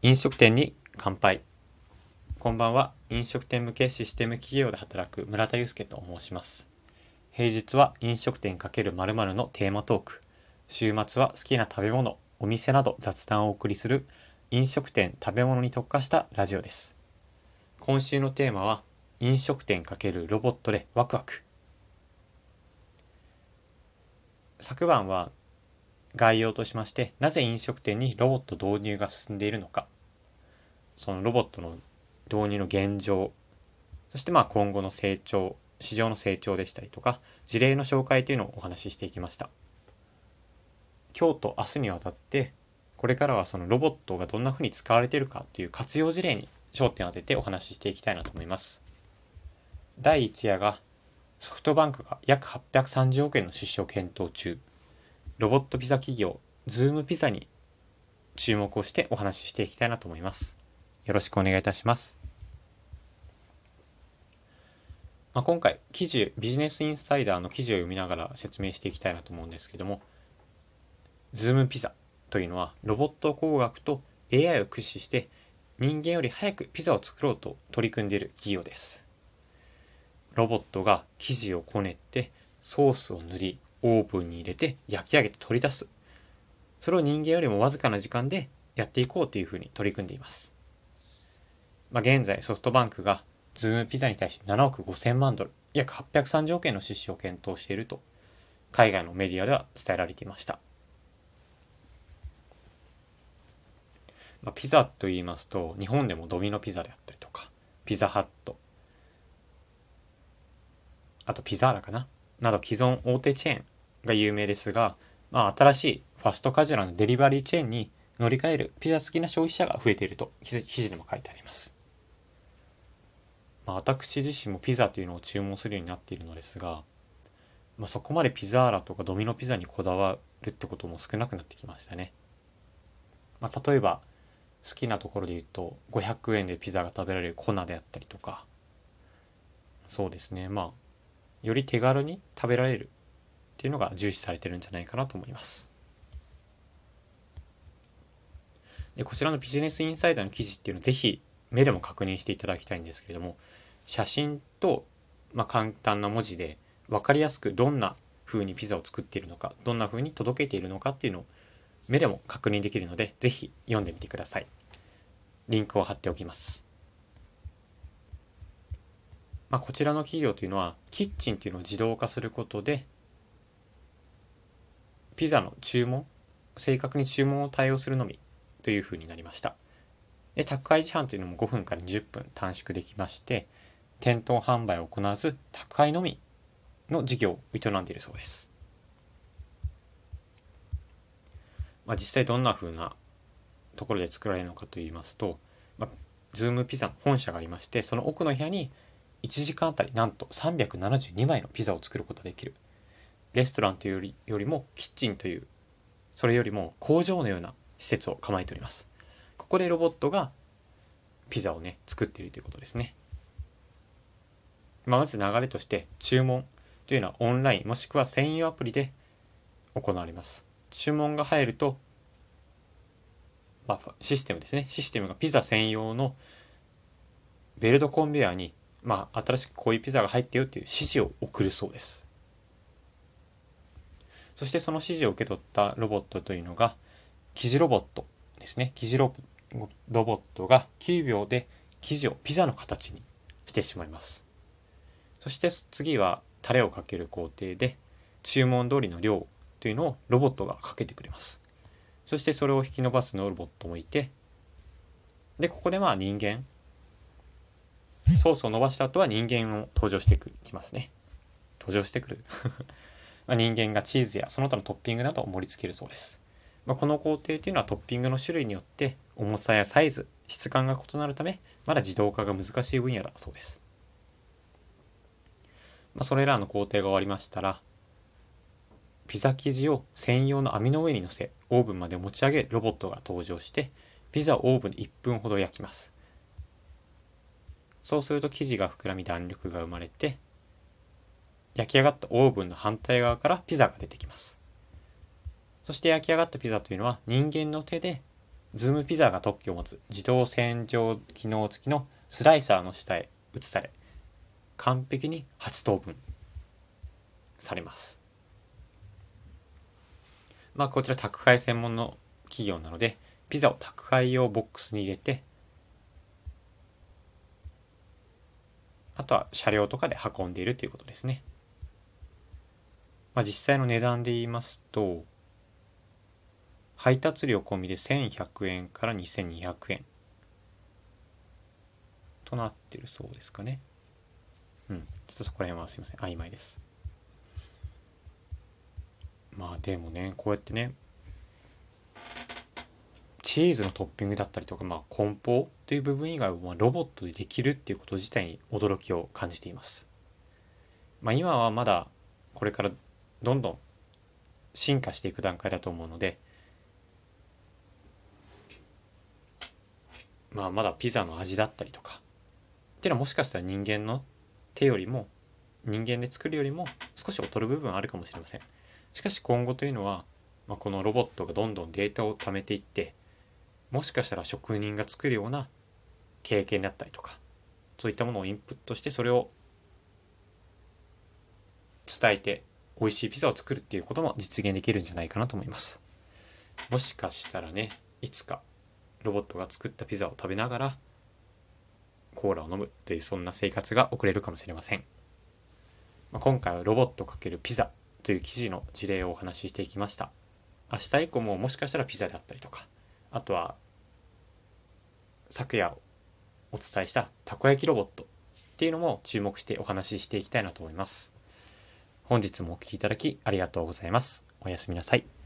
飲食店に乾杯。こんばんは。飲食店向けシステム企業で働く村田祐介と申します。平日は飲食店×〇〇のテーマトーク。週末は好きな食べ物お店など雑談をお送りする飲食店食べ物に特化したラジオです。今週のテーマは飲食店×ロボットでワクワク。昨晩は概要としまして、なぜ飲食店にロボット導入が進んでいるのか、そのロボットの導入の現状、そしてまあ今後の成長、市場の成長でしたりとか、事例の紹介というのをお話ししていきました。今日と明日にわたって、これからはそのロボットがどんなふうに使われているかという活用事例に焦点を当ててお話ししていきたいなと思います。第1夜がソフトバンクが約830億円の出資を検討中。ロボットピザ企業、ズームピザに注目をしてお話ししていきたいなと思います。よろしくお願いいたします。まあ、今回、記事、ビジネスインサイダーの記事を読みながら説明していきたいなと思うんですけども、ズームピザというのはロボット工学と AI を駆使して人間より早くピザを作ろうと取り組んでいる企業です。ロボットが生地をこねてソースを塗りオーブンに入れて焼き上げて取り出す。それを人間よりもわずかな時間でやっていこうというふうに取り組んでいます。まあ、現在ソフトバンクがズームピザに対して7億5000万ドル、約830億円の出資を検討していると、海外のメディアでは伝えられていました。まあ、ピザと言いますと、日本でもドミノピザであったりとか、ピザハット、あとピザーラかな？など既存大手チェーンが有名ですが、まあ、新しいファストカジュアルなデリバリーチェーンに乗り換えるピザ好きな消費者が増えていると記事でも書いてあります。まあ、私自身もピザというのを注文するようになっているのですが、まあ、そこまでピザーラとかドミノピザにこだわるってことも少なくなってきましたね。まあ、例えば好きなところで言うと500円でピザが食べられる粉であったりとかそうですねまあより手軽に食べられるっていうのが重視されてるんじゃないかなと思います。でこちらのビジネスインサイダーの記事っていうのをぜひ目でも確認していただきたいんですけれども写真と、まあ、簡単な文字で分かりやすくどんな風にピザを作っているのかどんな風に届けているのかっていうのを目でも確認できるのでぜひ読んでみてください。リンクを貼っておきます。まあ、こちらの企業というのはキッチンというのを自動化することでピザの注文正確に注文を対応するのみというふうになりました。で宅配自販というのも5分から20分短縮できまして店頭販売を行わず宅配のみの事業を営んでいるそうです、まあ、実際どんなふうなところで作られるのかといいますと、まあ、ズームピザの本社がありましてその奥の部屋に1時間あたりなんと372枚のピザを作ることができる。レストランというよりよりもキッチンという、それよりも工場のような施設を構えております。ここでロボットがピザをね、作っているということですね。まあ、まず流れとして注文というのはオンラインもしくは専用アプリで行われます。注文が入ると、システムですね。システムがピザ専用のベルトコンベヤーにまあ、新しくこういうピザが入ってよっていう指示を送るそうです。そしてその指示を受け取ったロボットというのが、生地ロボットですね。生地ロボットが9秒で生地をピザの形にしてしまいます。そして次はタレをかける工程で、注文通りの量というのをロボットがかけてくれます。そしてそれを引き伸ばすのロボットもいて、で、ここでまあ人間、ソースを伸ばした後は人間を登場してきますね。登場してくる ま人間がチーズやその他のトッピングなどを盛り付けるそうです。まあ、この工程というのはトッピングの種類によって重さやサイズ、質感が異なるため、まだ自動化が難しい分野だそうです。まあ、それらの工程が終わりましたら、ピザ生地を専用の網の上に乗せ、オーブンまで持ち上げロボットが登場して、ピザをオーブンで1分ほど焼きます。そうすると生地が膨らみ弾力が生まれて、焼き上がったオーブンの反対側からピザが出てきます。そして焼き上がったピザというのは人間の手でズームピザが特許を持つ自動洗浄機能付きのスライサーの下へ移され完璧に8等分されますまあこちら宅配専門の企業なのでピザを宅配用ボックスに入れてあとは車両とかで運んでいるということですね。まあ、実際の値段で言いますと配達料込みで1100円から2200円となってるそうですかね。うん。ちょっとそこら辺はすいません。曖昧です。まあでもね、こうやってね、チーズのトッピングだったりとか、まあ梱包という部分以外をロボットでできるっていうこと自体に驚きを感じています。まあ今はまだこれからどんどん進化していく段階だと思うので、まあまだピザの味だったりとかっていうのはもしかしたら人間の手よりも人間で作るよりも少し劣る部分あるかもしれませんしかし今後というのは、まあ、このロボットがどんどんデータを貯めていってもしかしたら職人が作るような経験だったりとかそういったものをインプットしてそれを伝えて美味しいピザを作るっていうことも実現できるんじゃないかなと思います。もしかしたらねいつかロボットが作ったピザを食べながらコーラを飲むというそんな生活が送れるかもしれません、まあ、今回はロボット×ピザという記事の事例をお話ししていきました。明日以降ももしかしたらピザであったりとかあとは昨夜お伝えしたたこ焼きロボットっていうのも注目してお話ししていきたいなと思います。本日もお聴きいただきありがとうございます。おやすみなさい。